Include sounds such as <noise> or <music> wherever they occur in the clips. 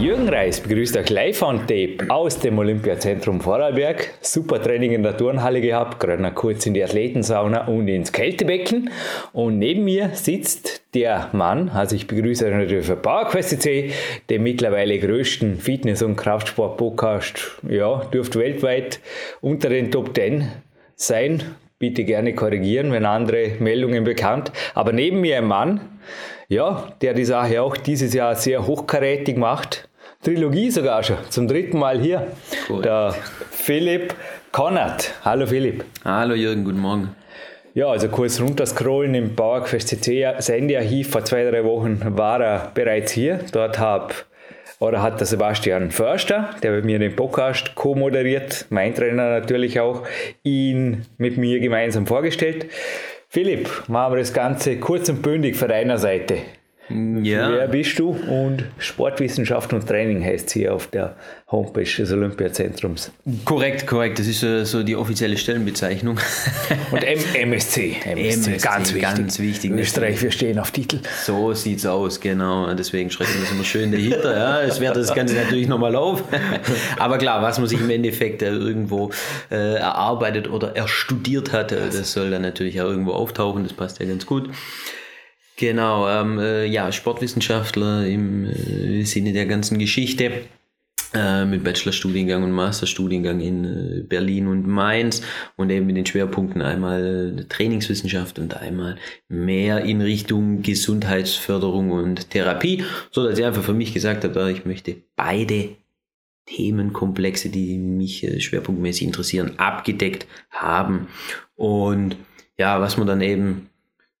Jürgen Reis begrüßt euch live on Tape aus dem Olympiazentrum Vorarlberg. Super Training in der Turnhalle gehabt, gerade noch kurz in die Athletensauna und ins Kältebecken. Und neben mir sitzt der Mann, also ich begrüße euch natürlich für PowerQuest.cc, den mittlerweile größten Fitness- und Kraftsport-Podcast. Ja, dürfte weltweit unter den Top 10 sein. Bitte gerne korrigieren, wenn andere Meldungen bekannt. Aber neben mir ein Mann, ja, der die Sache auch dieses Jahr sehr hochkarätig macht. Trilogie sogar schon, zum dritten Mal hier. Cool. Der Philipp Konrad. Hallo Philipp. Hallo Jürgen, guten Morgen. Ja, also kurz runterscrollen im PowerQuest CC Sendearchiv vor zwei, drei Wochen war er bereits hier. Dort hab, oder hat der Sebastian Förster, der bei mir den Podcast co-moderiert, mein Trainer natürlich auch, ihn mit mir gemeinsam vorgestellt. Philipp, machen wir das Ganze kurz und bündig von deiner Seite. Ja. Wer bist du? Und Sportwissenschaften und Training heißt es hier auf der Homepage des Olympiazentrums. Korrekt, korrekt. Das ist uh, so die offizielle Stellenbezeichnung. Und M MSC, MSC, ganz wichtig. Ganz wichtig. Österreich, wir stehen auf Titel. So sieht es aus, genau. Deswegen schreiben wir das immer schön dahinter. Ja, es wertet das Ganze natürlich nochmal auf. Aber klar, was man sich im Endeffekt äh, irgendwo äh, erarbeitet oder erstudiert hat, äh, das soll dann natürlich auch irgendwo auftauchen. Das passt ja ganz gut. Genau, ähm, äh, ja, Sportwissenschaftler im äh, Sinne der ganzen Geschichte äh, mit Bachelorstudiengang und Masterstudiengang in äh, Berlin und Mainz und eben mit den Schwerpunkten einmal äh, Trainingswissenschaft und einmal mehr in Richtung Gesundheitsförderung und Therapie, so dass ich einfach für mich gesagt habe, ich möchte beide Themenkomplexe, die mich äh, schwerpunktmäßig interessieren, abgedeckt haben. Und ja, was man dann eben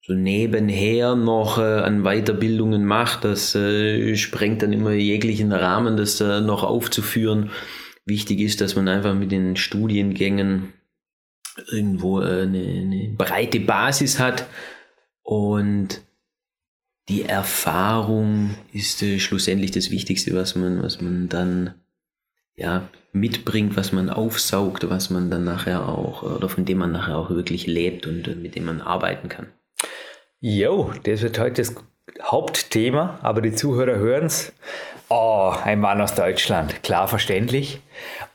so nebenher noch äh, an Weiterbildungen macht. Das äh, sprengt dann immer jeglichen Rahmen, das äh, noch aufzuführen. Wichtig ist, dass man einfach mit den Studiengängen irgendwo äh, eine, eine breite Basis hat und die Erfahrung ist äh, schlussendlich das Wichtigste, was man, was man dann ja, mitbringt, was man aufsaugt, was man dann nachher auch, oder von dem man nachher auch wirklich lebt und äh, mit dem man arbeiten kann. Jo, das wird heute das Hauptthema, aber die Zuhörer hören es. Oh, ein Mann aus Deutschland, klar verständlich.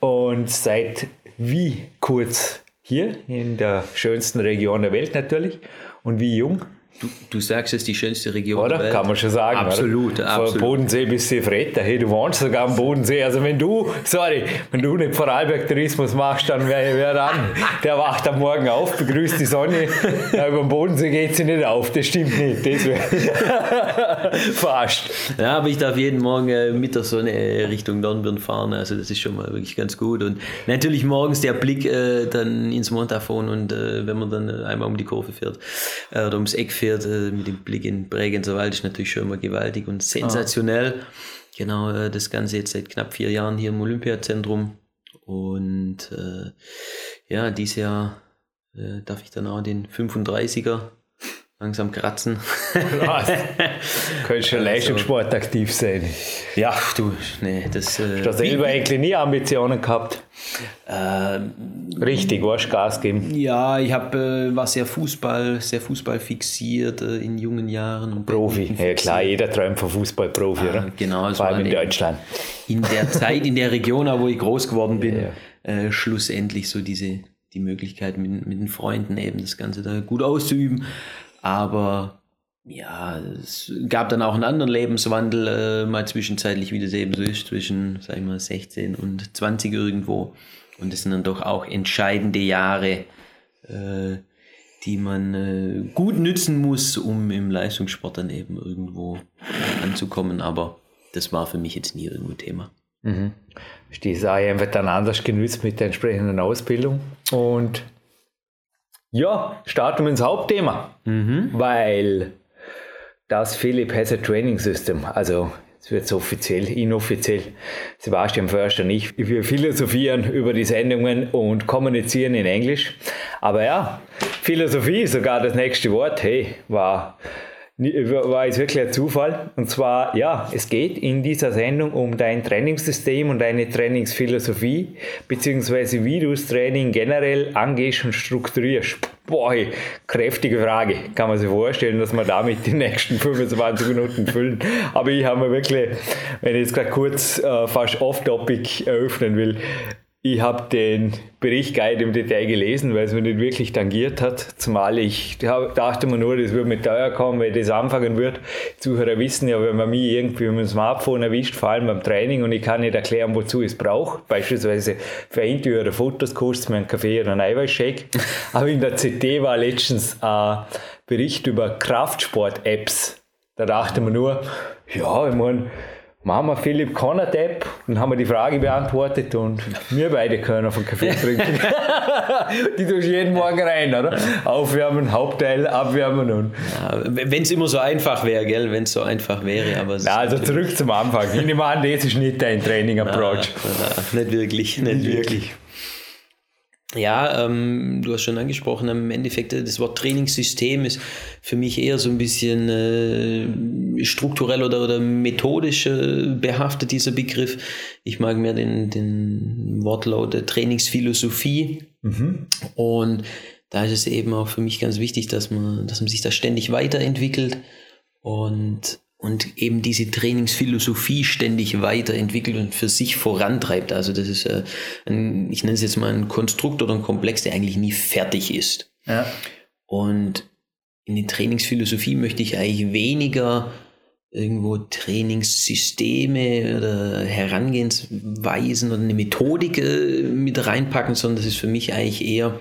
Und seit wie kurz hier in der schönsten Region der Welt natürlich und wie jung Du, du sagst, es ist die schönste Region oder? der Welt. Kann man schon sagen. Absolut, oder? absolut. Von Bodensee bis Seefretta. Hey, du wohnst sogar am Bodensee. Also wenn du, sorry, wenn du nicht Vorarlberg-Tourismus machst, dann wer, wer dann? Der wacht am Morgen auf, begrüßt die Sonne. Ja, über den Bodensee geht sie nicht auf. Das stimmt nicht. Das wäre <laughs> fast. Ja, aber ich darf jeden Morgen äh, mit der Sonne Richtung Dornbirn fahren. Also das ist schon mal wirklich ganz gut. Und natürlich morgens der Blick äh, dann ins Montafon und äh, wenn man dann einmal um die Kurve fährt äh, oder ums Eck fährt, fährt, äh, mit dem Blick in Bregenzer Wald, ist natürlich schon immer gewaltig und sensationell. Ah. Genau, äh, das Ganze jetzt seit knapp vier Jahren hier im Olympiazentrum. Und äh, ja, dieses Jahr äh, darf ich dann auch den 35er langsam kratzen. Was? <laughs> Könntest schon also, Leistungssport aktiv sein. Ja, du, nee, das. Äh, Hast du selber eigentlich nie Ambitionen gehabt? Ähm, Richtig, warst Gas geben? Ja, ich hab, äh, war sehr Fußball, sehr Fußball fixiert äh, in jungen Jahren. Profi, ja klar, jeder träumt von Fußballprofi, ah, oder? Genau, vor allem in Deutschland. In der Zeit, in der Region, wo ich groß geworden bin, ja. äh, schlussendlich so diese die Möglichkeit mit, mit den Freunden eben das Ganze da gut auszuüben. Aber ja, es gab dann auch einen anderen Lebenswandel, äh, mal zwischenzeitlich, wie das eben so ist, zwischen, sag ich mal, 16 und 20 irgendwo. Und das sind dann doch auch entscheidende Jahre, äh, die man äh, gut nützen muss, um im Leistungssport dann eben irgendwo anzukommen. Aber das war für mich jetzt nie irgendwo Thema. Mhm. Die Sache wird dann anders genützt mit der entsprechenden Ausbildung. Und ja, starten wir ins Hauptthema, mhm. weil das Philipp has a Training System, also es wird so offiziell, inoffiziell, Sebastian Förster und ich, wir philosophieren über die Sendungen und kommunizieren in Englisch. Aber ja, Philosophie, sogar das nächste Wort, hey, war war jetzt wirklich ein Zufall. Und zwar, ja, es geht in dieser Sendung um dein Trainingssystem und deine Trainingsphilosophie, beziehungsweise wie du das Training generell angehst und strukturierst. Boah, kräftige Frage. Kann man sich vorstellen, dass wir damit die nächsten 25 Minuten füllen. Aber ich habe mir wirklich, wenn ich jetzt gerade kurz äh, fast off-topic eröffnen will, ich habe den Bericht gar nicht im Detail gelesen, weil es mir nicht wirklich tangiert hat. Zumal ich dachte mir nur, das würde mit teuer kommen, wenn das anfangen wird. Die Zuhörer wissen ja, wenn man mich irgendwie mit dem Smartphone erwischt, vor allem beim Training, und ich kann nicht erklären, wozu ich es brauche. Beispielsweise für Interview oder Fotos kostet es mir einen Kaffee oder einen Eiweißshake. <laughs> Aber in der CT war letztens ein Bericht über Kraftsport-Apps. Da dachte man nur, ja, ich meine, machen wir Philipp Conner-Depp und haben wir die Frage beantwortet und wir beide können auf einen Kaffee <laughs> trinken. die tust jeden Morgen rein, oder? Aufwärmen, Hauptteil, abwärmen und. Ja, Wenn es immer so einfach wäre, gell? Wenn es so einfach wäre, aber. Ja, also zurück zum Anfang. Ich nehme an, das ist nicht dein Training-Approach. Nicht wirklich, nicht, nicht wirklich. Ja, ähm, du hast schon angesprochen, im Endeffekt äh, das Wort Trainingssystem ist für mich eher so ein bisschen äh, strukturell oder, oder methodisch äh, behaftet, dieser Begriff. Ich mag mehr den, den Wortlaut der Trainingsphilosophie. Mhm. Und da ist es eben auch für mich ganz wichtig, dass man, dass man sich da ständig weiterentwickelt und und eben diese Trainingsphilosophie ständig weiterentwickelt und für sich vorantreibt. Also das ist, äh, ein, ich nenne es jetzt mal ein Konstrukt oder ein Komplex, der eigentlich nie fertig ist. Ja. Und in die Trainingsphilosophie möchte ich eigentlich weniger irgendwo Trainingssysteme oder Herangehensweisen oder eine Methodik äh, mit reinpacken, sondern das ist für mich eigentlich eher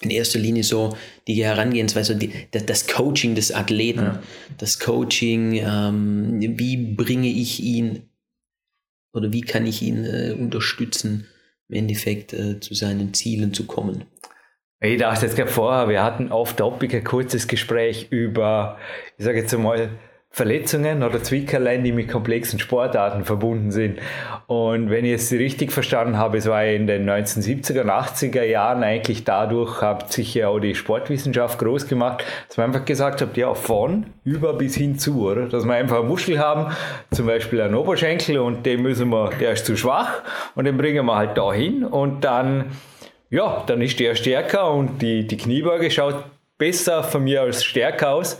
in erster Linie so die Herangehensweise, die, das Coaching des Athleten, ja. das Coaching, ähm, wie bringe ich ihn oder wie kann ich ihn äh, unterstützen, im Endeffekt äh, zu seinen Zielen zu kommen. Ich dachte jetzt gerade vorher, wir hatten auf Topic ein kurzes Gespräch über, ich sage jetzt einmal, Verletzungen oder Zwickerlein, die mit komplexen Sportarten verbunden sind. Und wenn ich es richtig verstanden habe, es war in den 1970er und 80er Jahren eigentlich dadurch, hat sich ja auch die Sportwissenschaft groß gemacht, dass man einfach gesagt hat, ja, von über bis hin zu, oder? Dass wir einfach eine Muschel haben, zum Beispiel einen Oberschenkel und den müssen wir, der ist zu schwach und den bringen wir halt dahin und dann, ja, dann ist der stärker und die, die Kniebeuge schaut besser von mir als stärker aus.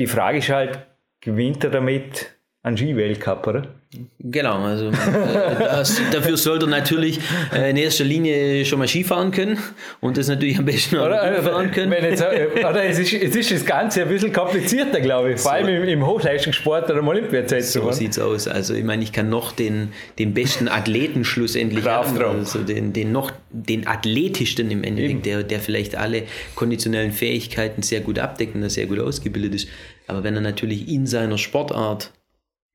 Die Frage ist halt, gewinnt er damit einen Skiweltcup, oder? Genau, also äh, das, dafür sollte er natürlich äh, in erster Linie schon mal Skifahren können und das natürlich am besten auch oder, fahren können. Jetzt, äh, oder es ist, es ist das Ganze ein bisschen komplizierter, glaube ich, vor allem im, im Hochleistungssport oder im Olympiazentrum. So sieht es aus. Also ich meine, ich kann noch den, den besten Athleten schlussendlich haben, also den, den noch den athletischsten im Endeffekt, der, der vielleicht alle konditionellen Fähigkeiten sehr gut abdeckt und sehr gut ausgebildet ist. Aber wenn er natürlich in seiner Sportart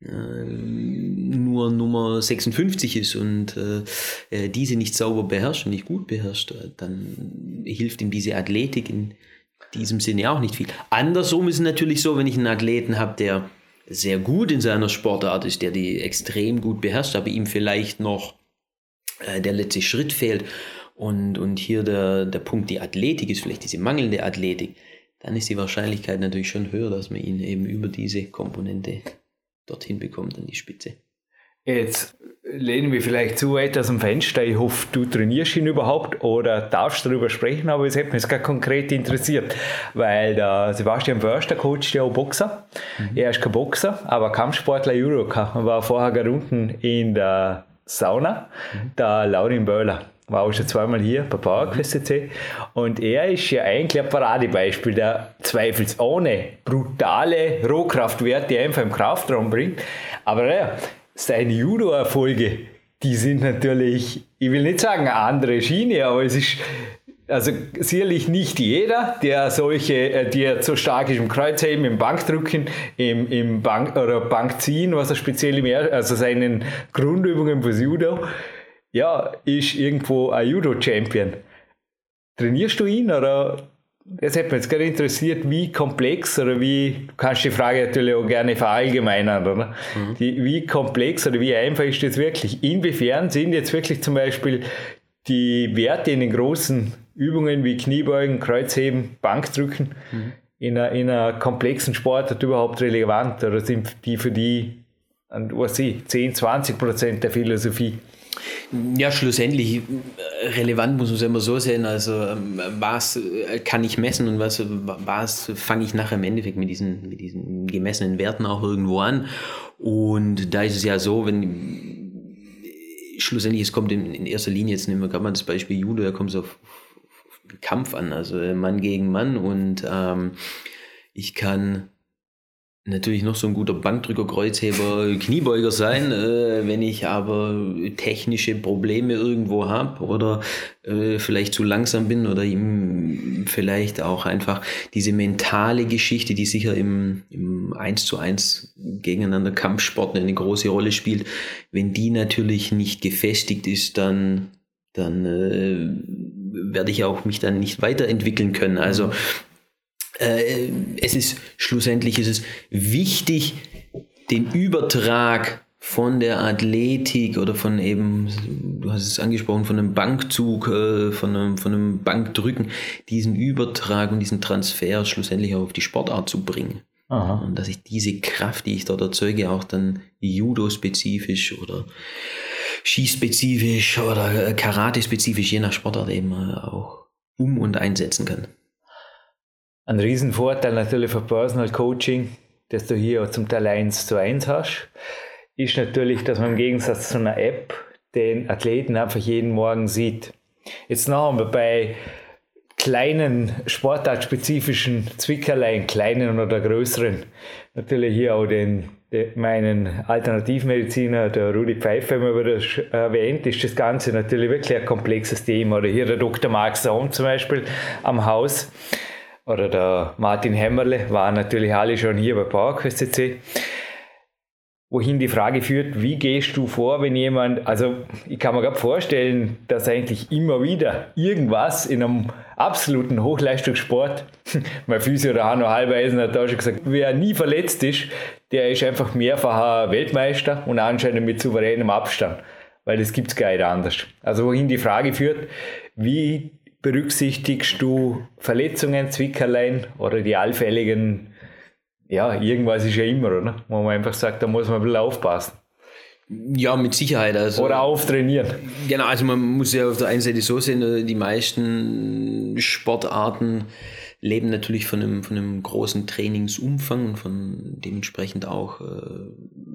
nur Nummer 56 ist und äh, äh, diese nicht sauber beherrscht und nicht gut beherrscht, äh, dann hilft ihm diese Athletik in diesem Sinne auch nicht viel. Andersrum ist es natürlich so, wenn ich einen Athleten habe, der sehr gut in seiner Sportart ist, der die extrem gut beherrscht, aber ihm vielleicht noch äh, der letzte Schritt fehlt und, und hier der, der Punkt die Athletik ist, vielleicht diese mangelnde Athletik, dann ist die Wahrscheinlichkeit natürlich schon höher, dass man ihn eben über diese Komponente dorthin bekommt, an die Spitze. Jetzt lehnen wir vielleicht zu weit aus dem Fenster. Ich hoffe, du trainierst ihn überhaupt oder darfst darüber sprechen, aber es hat mich gar konkret interessiert, weil der Sebastian Förster coacht ja auch Boxer. Mhm. Er ist kein Boxer, aber Kampfsportler und war vorher gerade unten in der Sauna, mhm. der Laurin Böhler war auch schon zweimal hier bei PowerQuest CC. Und er ist ja eigentlich ein Paradebeispiel, der zweifelsohne brutale Rohkraftwerte einfach im Kraftraum bringt. Aber ja, seine Judo-Erfolge, die sind natürlich, ich will nicht sagen eine andere Schiene, aber es ist also sicherlich nicht jeder, der solche, äh, der so stark ist im Kreuzheben, im Bankdrücken, im, im Bank oder Bankziehen, was er speziell im, also seinen Grundübungen fürs Judo, ja, ist irgendwo ein Judo-Champion. Trainierst du ihn oder das hätte mich jetzt gerade interessiert, wie komplex oder wie, du kannst die Frage natürlich auch gerne verallgemeinern, oder? Mhm. Die, wie komplex oder wie einfach ist das wirklich? Inwiefern sind jetzt wirklich zum Beispiel die Werte in den großen Übungen wie Kniebeugen, Kreuzheben, Bankdrücken, mhm. in einer, in einer komplexen Sportart überhaupt relevant oder sind die für die, was ich, 10, 20 Prozent der Philosophie? Ja, schlussendlich relevant muss man es immer so sehen. Also, ähm, was äh, kann ich messen und was, was fange ich nachher im Endeffekt mit diesen, mit diesen gemessenen Werten auch irgendwo an? Und da ist es ja so, wenn schlussendlich es kommt in, in erster Linie, jetzt nehmen wir gerade mal das Beispiel Judo, da kommt es auf, auf Kampf an, also Mann gegen Mann und ähm, ich kann natürlich noch so ein guter Bankdrücker, Kreuzheber, Kniebeuger sein. Äh, wenn ich aber technische Probleme irgendwo habe oder äh, vielleicht zu langsam bin oder ihm vielleicht auch einfach diese mentale Geschichte, die sicher im, im 1 zu 1 gegeneinander Kampfsport eine große Rolle spielt, wenn die natürlich nicht gefestigt ist, dann dann äh, werde ich auch mich dann nicht weiterentwickeln können. Also äh, es ist schlussendlich ist es wichtig, den Übertrag von der Athletik oder von eben, du hast es angesprochen, von einem Bankzug, äh, von, einem, von einem Bankdrücken, diesen Übertrag und diesen Transfer schlussendlich auch auf die Sportart zu bringen. Aha. Und dass ich diese Kraft, die ich dort erzeuge, auch dann Judo-spezifisch oder Skispezifisch oder Karate-spezifisch, je nach Sportart eben äh, auch um- und einsetzen kann. Ein Riesenvorteil natürlich für Personal Coaching, das du hier zum Teil 1 zu 1 hast, ist natürlich, dass man im Gegensatz zu einer App den Athleten einfach jeden Morgen sieht. Jetzt noch wir bei kleinen sportartspezifischen Zwickerlein, kleinen oder größeren, natürlich hier auch den, den meinen Alternativmediziner, der Rudi Pfeiffer, immer wieder erwähnt, ist das Ganze natürlich wirklich ein komplexes Thema. Oder hier der Dr. Mark Saum zum Beispiel am Haus oder der Martin Hämmerle waren natürlich alle schon hier bei PowerQuest CC. Wohin die Frage führt, wie gehst du vor, wenn jemand, also ich kann mir gerade vorstellen, dass eigentlich immer wieder irgendwas in einem absoluten Hochleistungssport, <laughs> mein Physio der Hanno Halbeisen hat da schon gesagt, wer nie verletzt ist, der ist einfach mehrfacher Weltmeister und anscheinend mit souveränem Abstand, weil das gibt es gar nicht anders. Also wohin die Frage führt, wie berücksichtigst du Verletzungen, Zwickerlein oder die allfälligen, ja, irgendwas ist ja immer, oder? Wo man einfach sagt, da muss man ein bisschen aufpassen. Ja, mit Sicherheit. Also, Oder auftrainieren. Genau, also man muss ja auf der einen Seite so sehen, äh, die meisten Sportarten leben natürlich von einem, von einem großen Trainingsumfang und von dementsprechend auch, äh,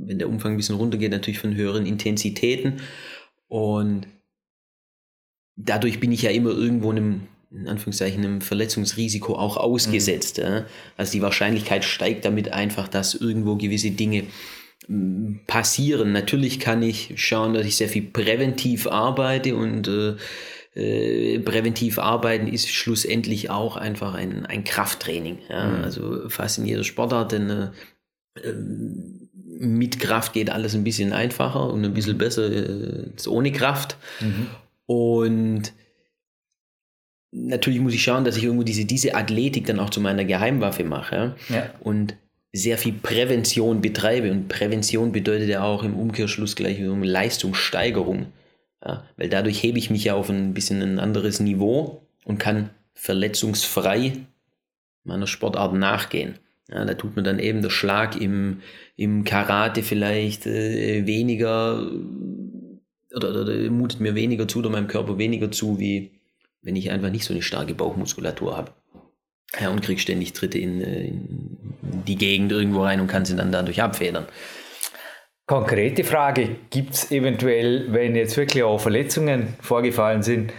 wenn der Umfang ein bisschen runtergeht, natürlich von höheren Intensitäten. Und dadurch bin ich ja immer irgendwo einem, in Anführungszeichen, einem Verletzungsrisiko auch ausgesetzt. Mhm. Ja. Also die Wahrscheinlichkeit steigt damit einfach, dass irgendwo gewisse Dinge mm, passieren. Natürlich kann ich schauen, dass ich sehr viel präventiv arbeite und äh, äh, präventiv arbeiten ist schlussendlich auch einfach ein, ein Krafttraining. Ja. Mhm. Also fast in jeder Sportart, denn äh, ähm, mit Kraft geht alles ein bisschen einfacher und ein bisschen besser äh, ohne Kraft. Mhm. Und natürlich muss ich schauen, dass ich irgendwo diese, diese Athletik dann auch zu meiner Geheimwaffe mache. Ja? Und sehr viel Prävention betreibe. Und Prävention bedeutet ja auch im Umkehrschluss gleich um Leistungssteigerung. Ja? Weil dadurch hebe ich mich ja auf ein bisschen ein anderes Niveau und kann verletzungsfrei meiner Sportart nachgehen. Ja, da tut mir dann eben der Schlag im, im Karate vielleicht äh, weniger oder, oder, oder mutet mir weniger zu oder meinem Körper weniger zu, wie wenn ich einfach nicht so eine starke Bauchmuskulatur habe. Ja, und krieg ständig Tritte in, äh, in die Gegend irgendwo rein und kann sie dann dadurch abfedern. Konkrete Frage, gibt es eventuell, wenn jetzt wirklich auch Verletzungen vorgefallen sind,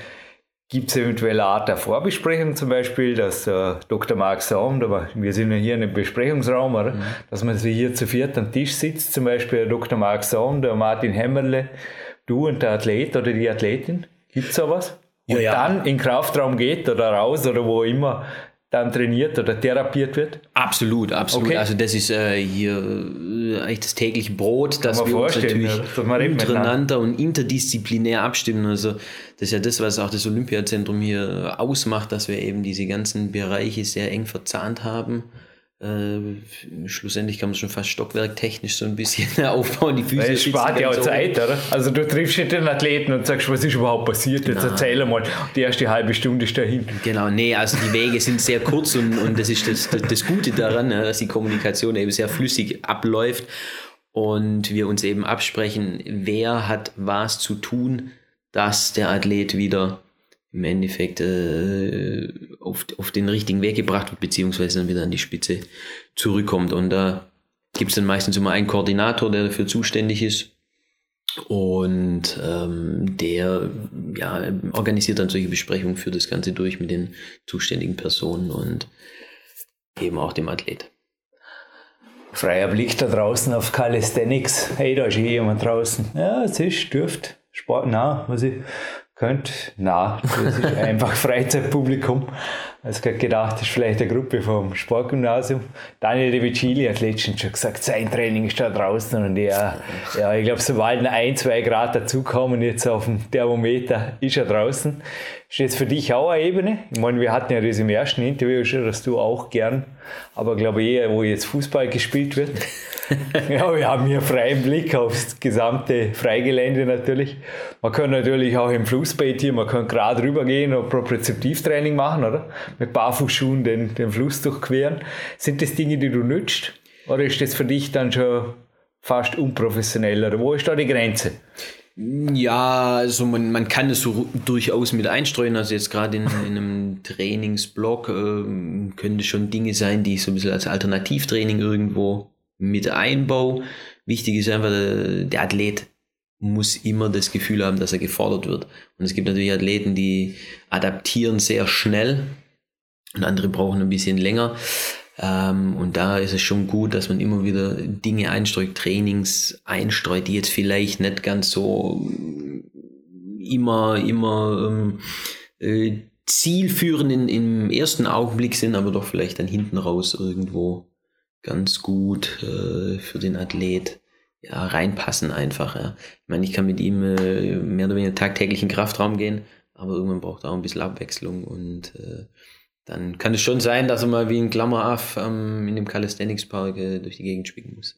gibt es eventuell eine Art der Vorbesprechung zum Beispiel, dass äh, Dr. Mark Saum, wir sind ja hier in einem Besprechungsraum, oder? Mhm. dass man sich hier zu viert am Tisch sitzt, zum Beispiel Dr. Mark Saum, der Martin Hämmerle, du und der Athlet oder die Athletin? Gibt es sowas? Und ja, ja. dann in den Kraftraum geht oder raus oder wo immer dann trainiert oder therapiert wird? Absolut, absolut. Okay. Also das ist äh, hier äh, eigentlich das tägliche Brot, dass wir uns natürlich ja, untereinander und interdisziplinär abstimmen. Also das ist ja das, was auch das Olympiazentrum hier ausmacht, dass wir eben diese ganzen Bereiche sehr eng verzahnt haben Äh, schlussendlich kann man schon fast stockwerktechnisch so ein bisschen <laughs> aufbauen. Die Füße das spart ja auch so Zeit, oder? Also du triffst nicht den Athleten und sagst, was ist überhaupt passiert? Jetzt Nein. erzähl mal. Die erste halbe Stunde ist dahin. Genau, nee, also die Wege sind sehr kurz und, und das ist das, das, das Gute daran, dass die Kommunikation eben sehr flüssig abläuft und wir uns eben absprechen, wer hat was zu tun, dass der Athlet wieder im Endeffekt äh, auf, auf den richtigen Weg gebracht wird, beziehungsweise dann wieder an die Spitze zurückkommt. Und da gibt es dann meistens immer einen Koordinator, der dafür zuständig ist. Und ähm, der ja, organisiert dann solche Besprechungen für das Ganze durch mit den zuständigen Personen und eben auch dem Athlet. Freier Blick da draußen auf Calisthenics. Hey, da ist jemand draußen. Ja, es ist, dürft. Sport, na, was ich könnte. Na, das ist <laughs> einfach Freizeitpublikum. Also ich gedacht, das ist vielleicht eine Gruppe vom Sportgymnasium. Daniel De Vicili hat letztens schon gesagt, sein Training ist da draußen und er, ja, ich glaube, sobald ein, zwei Grad dazukommen, jetzt auf dem Thermometer, ist er draußen. Ist jetzt für dich auch eine Ebene? Ich meine, wir hatten ja das im ersten Interview schon, dass du auch gern, aber glaube eher, wo jetzt Fußball gespielt wird. <laughs> ja, wir haben hier freien Blick aufs gesamte Freigelände natürlich. Man kann natürlich auch im Flussbett hier, man kann gerade rübergehen und Propriozeptivtraining machen, oder? Mit Barfußschuhen den, den Fluss durchqueren. Sind das Dinge, die du nützt? Oder ist das für dich dann schon fast unprofessionell? Oder wo ist da die Grenze? Ja, also man, man kann es so durchaus mit einstreuen. Also jetzt gerade in, in, einem Trainingsblock äh, könnte schon Dinge sein, die ich so ein bisschen als Alternativtraining irgendwo mit einbaue. Wichtig ist einfach, der, der Athlet muss immer das Gefühl haben, dass er gefordert wird. Und es gibt natürlich Athleten, die adaptieren sehr schnell und andere brauchen ein bisschen länger. Ähm, und da ist es schon gut, dass man immer wieder Dinge einstreut, Trainings einstreut, die jetzt vielleicht nicht ganz so immer, immer ähm, äh, zielführend in, im ersten Augenblick sind, aber doch vielleicht dann hinten raus irgendwo ganz gut äh, für den Athlet ja, reinpassen einfach. Ja. Ich meine, ich kann mit ihm äh, mehr oder weniger tagtäglich in den Kraftraum gehen, aber irgendwann braucht er auch ein bisschen Abwechslung und äh, dann kann es schon sein, dass er mal wie ein Klammeraff ähm, in dem Calisthenics Park äh, durch die Gegend spielen muss.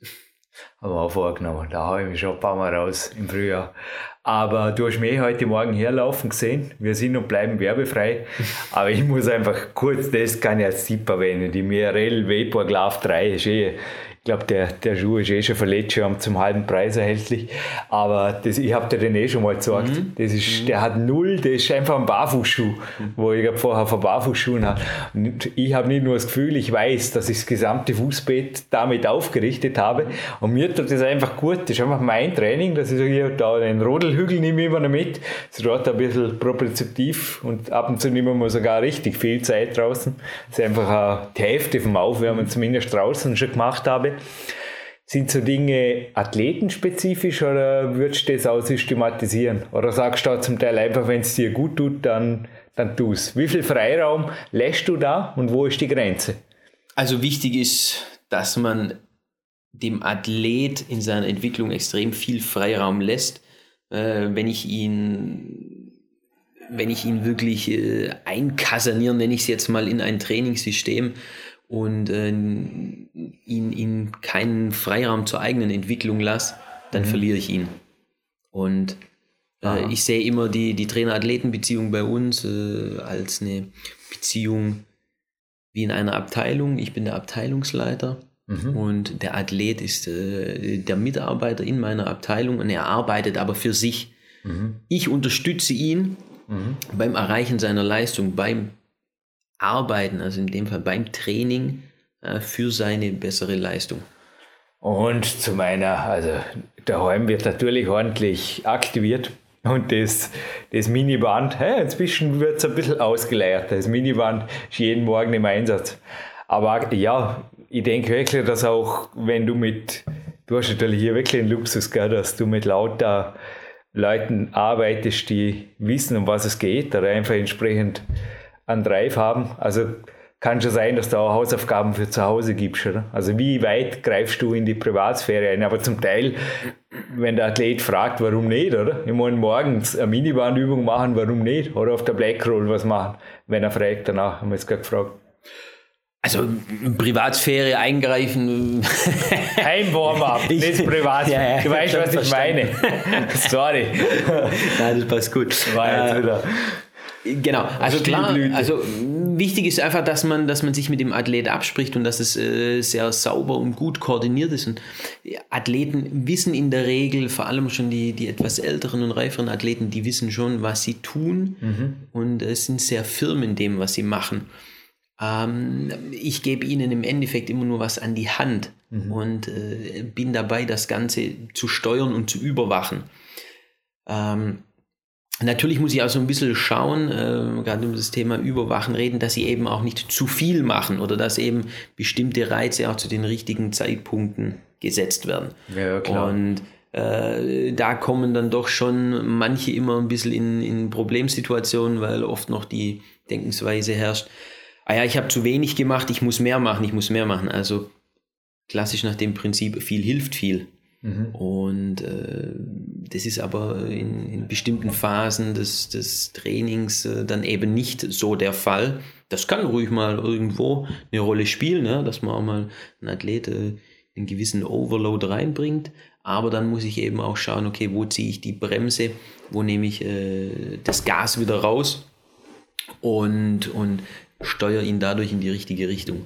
Aber auch vorgenommen, da habe ich mich schon ein paar Mal raus im Frühjahr. Aber du hast mich heute Morgen herlaufen gesehen. Wir sind und bleiben werbefrei. <laughs> Aber ich muss einfach kurz das kann ich als Tipp erwähnen. Die Mirel Vapor Glove 3 ist eh ich glaube, der, der Schuh ist eh schon verletzt, schon zum halben Preis erhältlich. Aber das, ich habe dir den eh schon mal gesagt. Mhm. Das ist, mhm. Der hat null, das ist einfach ein Barfußschuh, mhm. wo ich vorher von Barfußschuhen habe. Und ich habe nicht nur das Gefühl, ich weiß, dass ich das gesamte Fußbett damit aufgerichtet habe. Und mir tut das einfach gut. Das ist einfach mein Training. Das ist hier da den Rodelhügel nehme ich immer noch mit. Ist dort ein bisschen propriozeptiv und ab und zu nehmen wir sogar richtig viel Zeit draußen. Das ist einfach die Hälfte vom Aufwärmen zumindest draußen schon gemacht habe. Sind so Dinge athletenspezifisch oder würdest du das auch systematisieren? Oder sagst du zum Teil einfach, wenn es dir gut tut, dann, dann tu es? Wie viel Freiraum lässt du da und wo ist die Grenze? Also wichtig ist, dass man dem Athlet in seiner Entwicklung extrem viel Freiraum lässt. Äh, wenn ich ihn wenn ich ihn wirklich äh, einkasanieren, nenne ich es jetzt mal, in ein Trainingssystem und äh, ihn, ihn keinen Freiraum zur eigenen Entwicklung lasse, dann mhm. verliere ich ihn. Und äh, ich sehe immer die, die Trainer-Athleten-Beziehung bei uns äh, als eine Beziehung wie in einer Abteilung. Ich bin der Abteilungsleiter mhm. und der Athlet ist äh, der Mitarbeiter in meiner Abteilung und er arbeitet aber für sich. Mhm. Ich unterstütze ihn mhm. beim Erreichen seiner Leistung, beim Arbeiten, also in dem Fall beim Training äh, für seine bessere Leistung. Und zu meiner, also daheim wird natürlich ordentlich aktiviert. Und das, das Miniband, hey, inzwischen wird es ein bisschen ausgeleiert. Das Miniband ist jeden Morgen im Einsatz. Aber ja, ich denke wirklich, dass auch wenn du mit, du hast natürlich hier wirklich einen Luxus, gell, dass du mit lauter Leuten arbeitest, die wissen, um was es geht, oder einfach entsprechend an Drive haben. Also kann schon sein, dass du auch Hausaufgaben für zu Hause gibst. Oder? Also wie weit greifst du in die Privatsphäre ein? Aber zum Teil, wenn der Athlet fragt, warum nicht, oder? Ich meine, morgens eine Minibandübung machen, warum nicht? Oder auf der Blackroll was machen, wenn er fragt danach, haben wir jetzt gerade gefragt. Also Privatsphäre eingreifen. <laughs> Ein Warm-up, <laughs> nicht privat. Ja, ja, du weißt, was ich meine. <laughs> Sorry. Nein, das passt gut. War jetzt Äh, wieder. Genau, also klar, Stilblüte. also wichtig ist einfach, dass man, dass man sich mit dem Athlet abspricht und dass es äh, sehr sauber und gut koordiniert ist. Und Athleten wissen in der Regel, vor allem schon die, die etwas älteren und reiferen Athleten, die wissen schon, was sie tun und äh, sind sehr firm in dem, was sie machen. Ähm, ich gebe ihnen im Endeffekt immer nur was an die Hand und äh, bin dabei, das Ganze zu steuern und zu überwachen. Ähm, Natürlich muss ich auch so ein bisschen schauen, äh, gerade um das Thema Überwachen reden, dass sie eben auch nicht zu viel machen oder dass eben bestimmte Reize auch zu den richtigen Zeitpunkten gesetzt werden. Ja, klar. Und äh, da kommen dann doch schon manche immer ein bisschen in, in Problemsituationen, weil oft noch die Denkensweise herrscht, ah ja, ich habe zu wenig gemacht, ich muss mehr machen, ich muss mehr machen. Also klassisch nach dem Prinzip, viel hilft viel. Und äh, das ist aber in, in bestimmten Phasen des, des Trainings äh, dann eben nicht so der Fall. Das kann ruhig mal irgendwo eine Rolle spielen, ne? dass man auch mal einen Athlet äh, einen gewissen Overload reinbringt. Aber dann muss ich eben auch schauen, okay, wo ziehe ich die Bremse, wo nehme ich äh, das Gas wieder raus und, und steuere ihn dadurch in die richtige Richtung.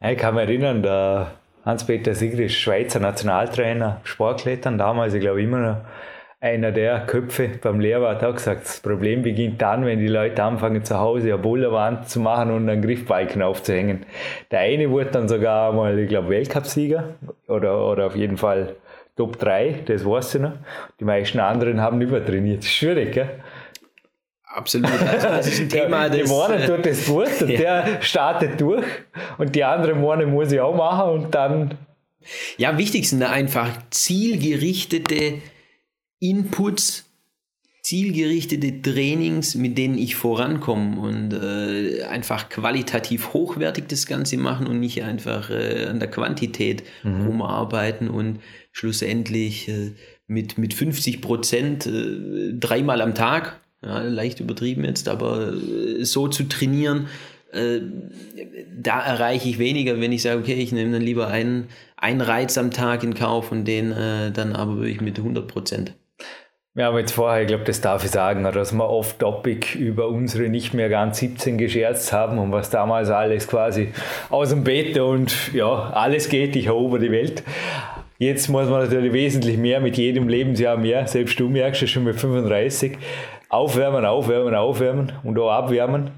Ich kann mich erinnern, der Hans-Peter Sigrid, Schweizer Nationaltrainer, Sportklettern, damals, ich glaube, immer noch einer der Köpfe beim Lehrwart hat gesagt, das Problem beginnt dann, wenn die Leute anfangen zu Hause eine Bullerwand zu machen und einen Griffbalken aufzuhängen. Der eine wurde dann sogar mal, ich glaube, Weltcupsieger oder, oder auf jeden Fall Top 3, das weiß ich noch. Die meisten anderen haben übertrainiert. Schwierig, gell? Absolut. <laughs> Also das ist ein Thema, die das, eine äh, tut das gut und <laughs> Ja. der startet durch und die andere eine muss ich auch machen und dann Ja, wichtig sind da einfach zielgerichtete Inputs, zielgerichtete Trainings, mit denen ich vorankomme und äh, einfach qualitativ hochwertig das Ganze machen und nicht einfach äh, an der Quantität rumarbeiten und schlussendlich äh, mit, mit 50 Prozent äh, dreimal am Tag, ja, leicht übertrieben jetzt, aber äh, so zu trainieren, äh, da erreiche ich weniger, wenn ich sage, okay, ich nehme dann lieber einen, einen Reiz am Tag in Kauf und den äh, dann aber wirklich mit 100 Prozent. Wir haben jetzt vorher, ich glaube, das darf ich sagen, dass wir off-topic über unsere nicht mehr ganz 17 gescherzt haben und was damals alles quasi aus dem Bett und ja, alles geht, ich erober die Welt. Jetzt muss man natürlich wesentlich mehr, mit jedem Lebensjahr mehr, selbst du merkst es schon mit 35, aufwärmen, aufwärmen, aufwärmen und auch abwärmen.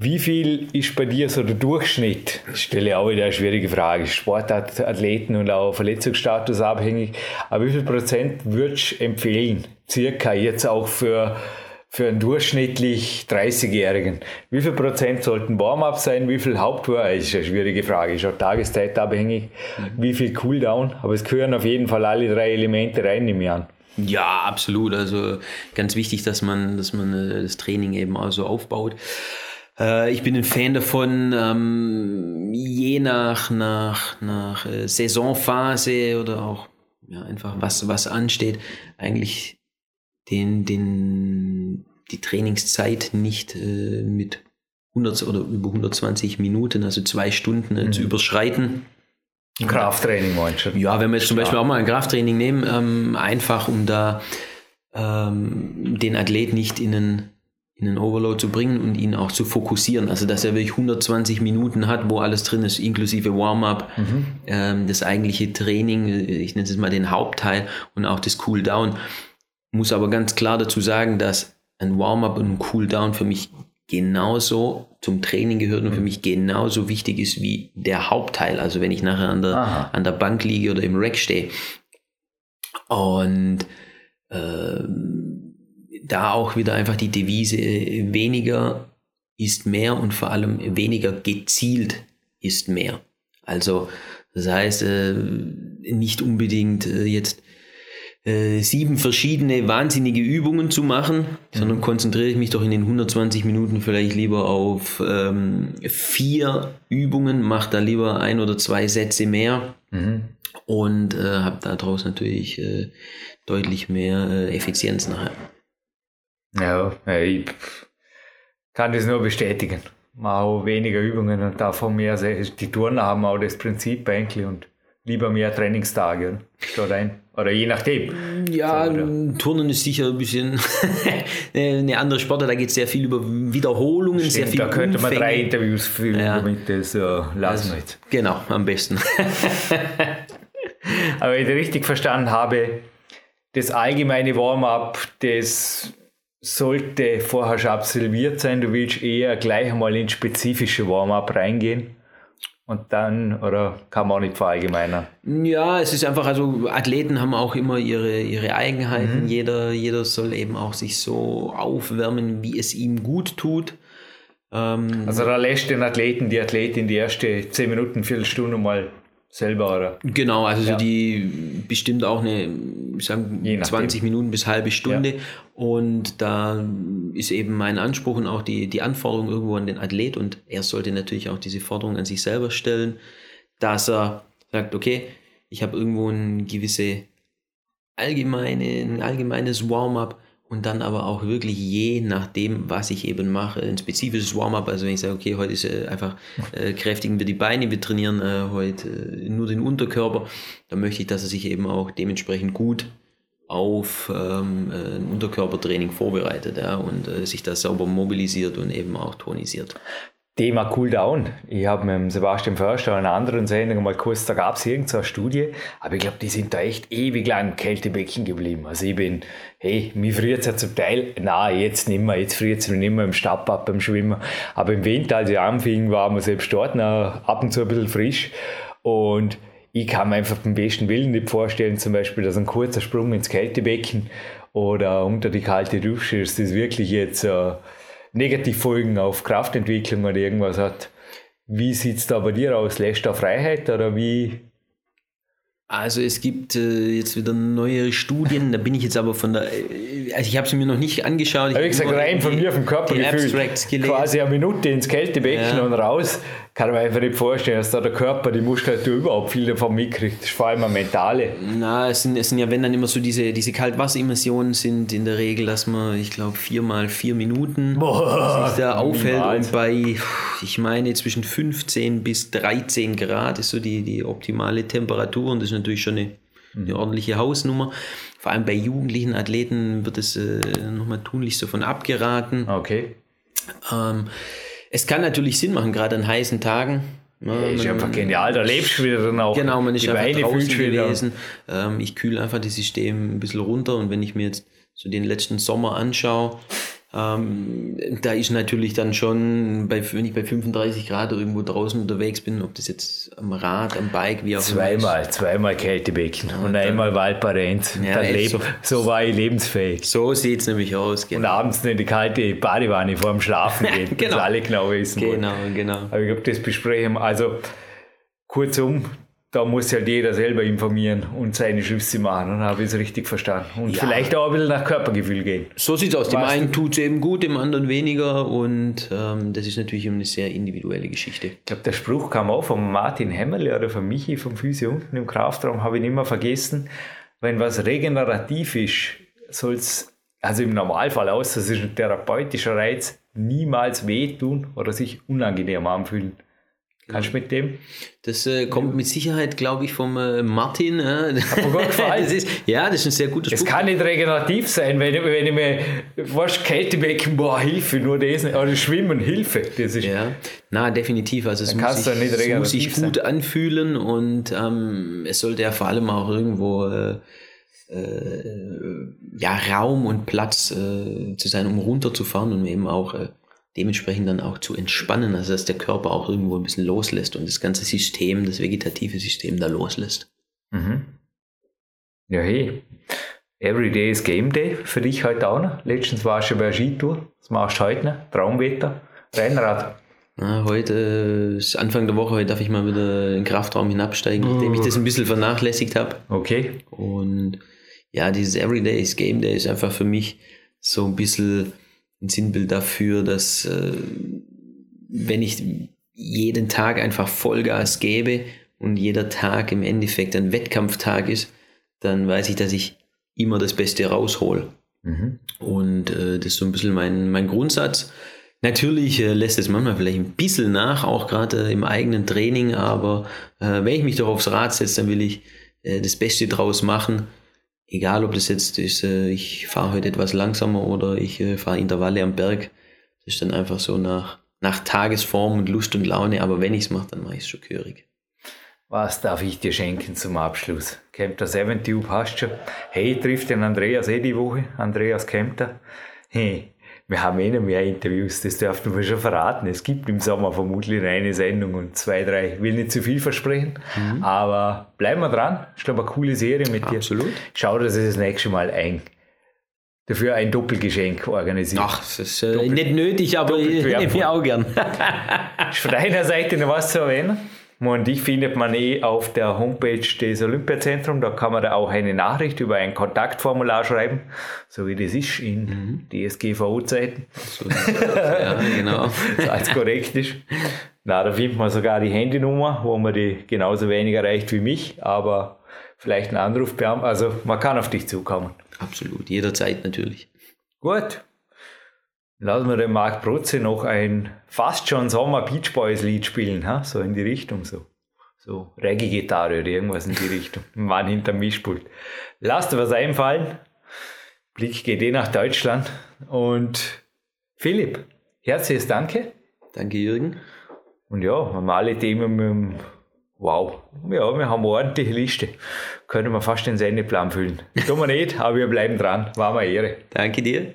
Wie viel ist bei dir so der Durchschnitt? Ich stelle auch wieder eine schwierige Frage. Sportathleten und auch Verletzungsstatus abhängig. Aber wie viel Prozent würdest du empfehlen? Circa jetzt auch für, für einen durchschnittlich 30-Jährigen. Wie viel Prozent sollten Warm-up sein? Wie viel Hauptwurf? Das ist eine schwierige Frage. Ist auch tageszeitabhängig. Wie viel Cooldown? Aber es gehören auf jeden Fall alle drei Elemente rein, nehme ich an. Ja, absolut. Also ganz wichtig, dass man, dass man äh, das Training eben auch so aufbaut. Äh, Ich bin ein Fan davon, ähm, je nach, nach, nach äh, Saisonphase oder auch ja, einfach was, was ansteht, eigentlich den, den, die Trainingszeit nicht mit 100 oder über 120 Minuten, also zwei Stunden äh, zu überschreiten. Krafttraining meinst du? Ja, wenn wir jetzt zum Beispiel auch mal ein Krafttraining nehmen, ähm, einfach um da ähm, den Athlet nicht in einen, in einen Overload zu bringen und ihn auch zu fokussieren. Also dass er wirklich 120 Minuten hat, wo alles drin ist, inklusive Warm-up, ähm, das eigentliche Training, ich nenne es mal den Hauptteil und auch das Cool-Down. Muss aber ganz klar dazu sagen, dass ein Warm-up und ein Cool-Down für mich genauso zum Training gehört und für mich genauso wichtig ist wie der Hauptteil. Also wenn ich nachher an der, Aha. an der Bank liege oder im Rack stehe. Und ähm, da auch wieder einfach die Devise, äh, weniger ist mehr und vor allem weniger gezielt ist mehr. Also das heißt, äh, nicht unbedingt äh, jetzt äh, sieben verschiedene wahnsinnige Übungen zu machen, sondern konzentriere ich mich doch in den 120 Minuten vielleicht lieber auf ähm, vier Übungen, mache da lieber ein oder zwei Sätze mehr und äh, habe daraus natürlich äh, deutlich mehr äh, Effizienz nachher. Ja, ich kann das nur bestätigen. Mal weniger Übungen und davon mehr. Die Turner haben auch das Prinzip eigentlich und lieber mehr Trainingstage oder, ein, oder je nachdem. Ja, so, Turnen ist sicher ein bisschen <laughs> eine andere Sportart. Da geht es sehr viel über Wiederholungen, Stimmt, sehr viel Da könnte man drei Interviews führen, ja. damit das äh, lassen jetzt. Genau, am besten. <laughs> Aber wenn ich richtig verstanden habe, das allgemeine Warm-up, das sollte vorher schon absolviert sein. Du willst eher gleich einmal ins spezifische Warm-up reingehen. Und dann, oder kann man auch nicht verallgemeinern? Ja, es ist einfach, also Athleten haben auch immer ihre, ihre Eigenheiten. Mhm. Jeder, jeder soll eben auch sich so aufwärmen, wie es ihm gut tut. Ähm, also da lässt den Athleten, die Athletin die erste 10 Minuten, Viertelstunde mal selber, oder? Genau, also ja. die bestimmt auch eine, ich sag, 20 Minuten bis halbe Stunde. Ja. Und da ist eben mein Anspruch und auch die, die Anforderung irgendwo an den Athlet und er sollte natürlich auch diese Forderung an sich selber stellen, dass er sagt, okay, ich habe irgendwo ein gewisse allgemeine, ein allgemeines Warm-up, und dann aber auch wirklich je nachdem, was ich eben mache, ein spezifisches Warm-up. Also wenn ich sage, okay, heute ist äh, einfach äh, kräftigen wir die Beine, wir trainieren äh, heute äh, nur den Unterkörper, dann möchte ich, dass er sich eben auch dementsprechend gut auf ähm, äh, ein Unterkörpertraining vorbereitet ja, und äh, sich da sauber mobilisiert und eben auch tonisiert. Thema Cooldown. Ich habe mit Sebastian Förster in einer anderen Sendung mal kurz, da gab es irgendeine Studie, aber ich glaube, die sind da echt ewig lang im Kältebecken geblieben. Also ich bin, hey, mir friert es ja zum Teil, na jetzt nicht mehr, jetzt friert es mir nicht mehr im Stadtbad beim Schwimmen. Aber im Winter, als ich anfing, war man selbst dort noch ab und zu ein bisschen frisch. Und ich kann mir einfach beim besten Willen nicht vorstellen, zum Beispiel, dass ein kurzer Sprung ins Kältebecken oder unter die kalte Dusche ist das wirklich jetzt... Äh, Negativfolgen auf Kraftentwicklung oder irgendwas hat. Wie sieht es da bei dir aus? Lässt du Freiheit oder wie? Also es gibt äh, jetzt wieder neue Studien, da bin ich jetzt aber von der, äh, also ich habe sie mir noch nicht angeschaut. Ich habe gesagt, rein von mir vom Körpergefühl, quasi eine Minute ins Kältebecken ja. und raus, kann man einfach nicht vorstellen, dass da der Körper die Muskulatur überhaupt viel davon mitkriegt. Das ist vor allem eine mentale. Na, es sind, es sind ja, wenn dann immer so diese, diese Kaltwasserimmersionen sind in der Regel, dass man, ich glaube, viermal vier Minuten Boah, <laughs> sich da aufhält und bei, ich meine, zwischen 15 bis 13 Grad ist so die, die optimale Temperatur und das ist natürlich schon eine, eine ordentliche Hausnummer. Vor allem bei jugendlichen Athleten wird es äh, nochmal tunlichst davon abgeraten. Okay. Ähm, es kann natürlich Sinn machen, gerade an heißen Tagen. Man, ist einfach genial, da lebst du wieder dann auch. Genau, man ist die einfach draußen gewesen. Ähm, ich kühle einfach das System ein bisschen runter und wenn ich mir jetzt so den letzten Sommer anschaue, ähm, da ist natürlich dann schon, bei, wenn ich bei 35 Grad irgendwo draußen unterwegs bin, ob das jetzt am Rad, am Bike, wie auch immer. Zweimal, zweimal Kältebecken und einmal Waldparenz. Ja, so, so, war ich lebensfähig. So sieht es nämlich aus. Genau. Und abends in die kalte Badewanne vor dem Schlafen <laughs> gehen, genau. dass alle genau wissen. Genau, genau. Aber ich glaube, das besprechen wir. Also, kurzum, da muss halt jeder selber informieren und seine Schlüsse machen. Und habe ich es richtig verstanden. Und ja. vielleicht auch ein bisschen nach Körpergefühl gehen. So sieht es aus. Dem einen tut es eben gut, dem anderen weniger. Und ähm, das ist natürlich eine sehr individuelle Geschichte. Ich glaube, der Spruch kam auch von Martin Hemmerle oder von Michi vom Physio unten im Kraftraum, habe ich nicht mehr vergessen. Wenn was regenerativ ist, soll es, also im Normalfall aus, das ist ein therapeutischer Reiz, niemals wehtun oder sich unangenehm anfühlen. Kannst du mit dem? Das äh, kommt mit Sicherheit, glaube ich, vom äh, Martin. Äh. <laughs> Das ist, ja, das ist ein sehr guter Spruch. Es kann nicht regenerativ sein, wenn, wenn ich mir, weißt, Kältebecken, boah, Hilfe, nur das, oder Schwimmen, Hilfe. Das ist, ja, na, definitiv. Also es muss sich, es muss sich, gut sein. anfühlen und ähm, es sollte ja vor allem auch irgendwo äh, äh, ja, Raum und Platz äh, zu sein, um runterzufahren und eben auch dementsprechend dann auch zu entspannen, also dass der Körper auch irgendwo ein bisschen loslässt und das ganze System, das vegetative System da loslässt. Mhm. Ja, hey. Every day is Game Day für dich heute auch noch. Letztens warst du bei der Skitour. Was machst du heute noch? Traumwetter? Rennrad? Na, heute ist Anfang der Woche, heute darf ich mal wieder in den Kraftraum hinabsteigen, nachdem ich das ein bisschen vernachlässigt habe. Okay. Und ja, dieses Every Day is Game Day ist einfach für mich so ein bisschen ein Sinnbild dafür, dass äh, wenn ich jeden Tag einfach Vollgas gebe und jeder Tag im Endeffekt ein Wettkampftag ist, dann weiß ich, dass ich immer das Beste raushol. Mhm. Und äh, das ist so ein bisschen mein, mein Grundsatz. Natürlich äh, lässt es manchmal vielleicht ein bisschen nach, auch gerade äh, im eigenen Training, aber äh, wenn ich mich doch aufs Rad setze, dann will ich äh, das Beste draus machen. Egal, ob das jetzt ist, äh, ich fahre heute etwas langsamer oder ich äh, fahre Intervalle am Berg. Das ist dann einfach so nach, nach Tagesform und Lust und Laune, aber wenn ich es mache, dann mache ich es schon gehörig. Was darf ich dir schenken zum Abschluss? Kempter 7 Tube hast schon. Hey, trifft den Andreas eh die Woche. Andreas Kempter. Hey, wir haben eh noch mehr Interviews, das dürften wir schon verraten. Es gibt im Sommer vermutlich eine Sendung und zwei, drei. Ich will nicht zu viel versprechen, mhm. aber bleiben wir dran. Ich glaube, eine coole Serie mit dir. Absolut. Schau, dass es das nächste Mal ein dafür ein Doppelgeschenk organisiert. Ach, das ist äh, nicht nötig, aber <laughs> ich nehme auch gern. ist von deiner Seite noch was zu erwähnen? Und die findet man eh auf der Homepage des Olympiazentrums. Da kann man da auch eine Nachricht über ein Kontaktformular schreiben, so wie das ist in mhm. DSGVO-Zeiten. So, ja, genau. <laughs> als korrekt ist. Na, da findet man sogar die Handynummer, wo man die genauso wenig erreicht wie mich, aber vielleicht einen Anruf. Also man kann auf dich zukommen. Absolut, jederzeit natürlich. Gut, Lassen wir den Marc Protze noch ein fast schon Sommer Beach Boys Lied spielen, ha? so in die Richtung, so. So Reggae-Gitarre oder irgendwas in die Richtung. <laughs> Mann hinterm Mischpult. Lasst dir was einfallen. Blick geht eh nach Deutschland. Und Philipp, herzliches Danke. Danke, Jürgen. Und ja, haben alle Themen mit dem Wow, ja, wir haben eine ordentliche Liste. Können wir fast den Sendeplan füllen. Tun wir nicht, aber wir bleiben dran. War mir Ehre. Danke dir.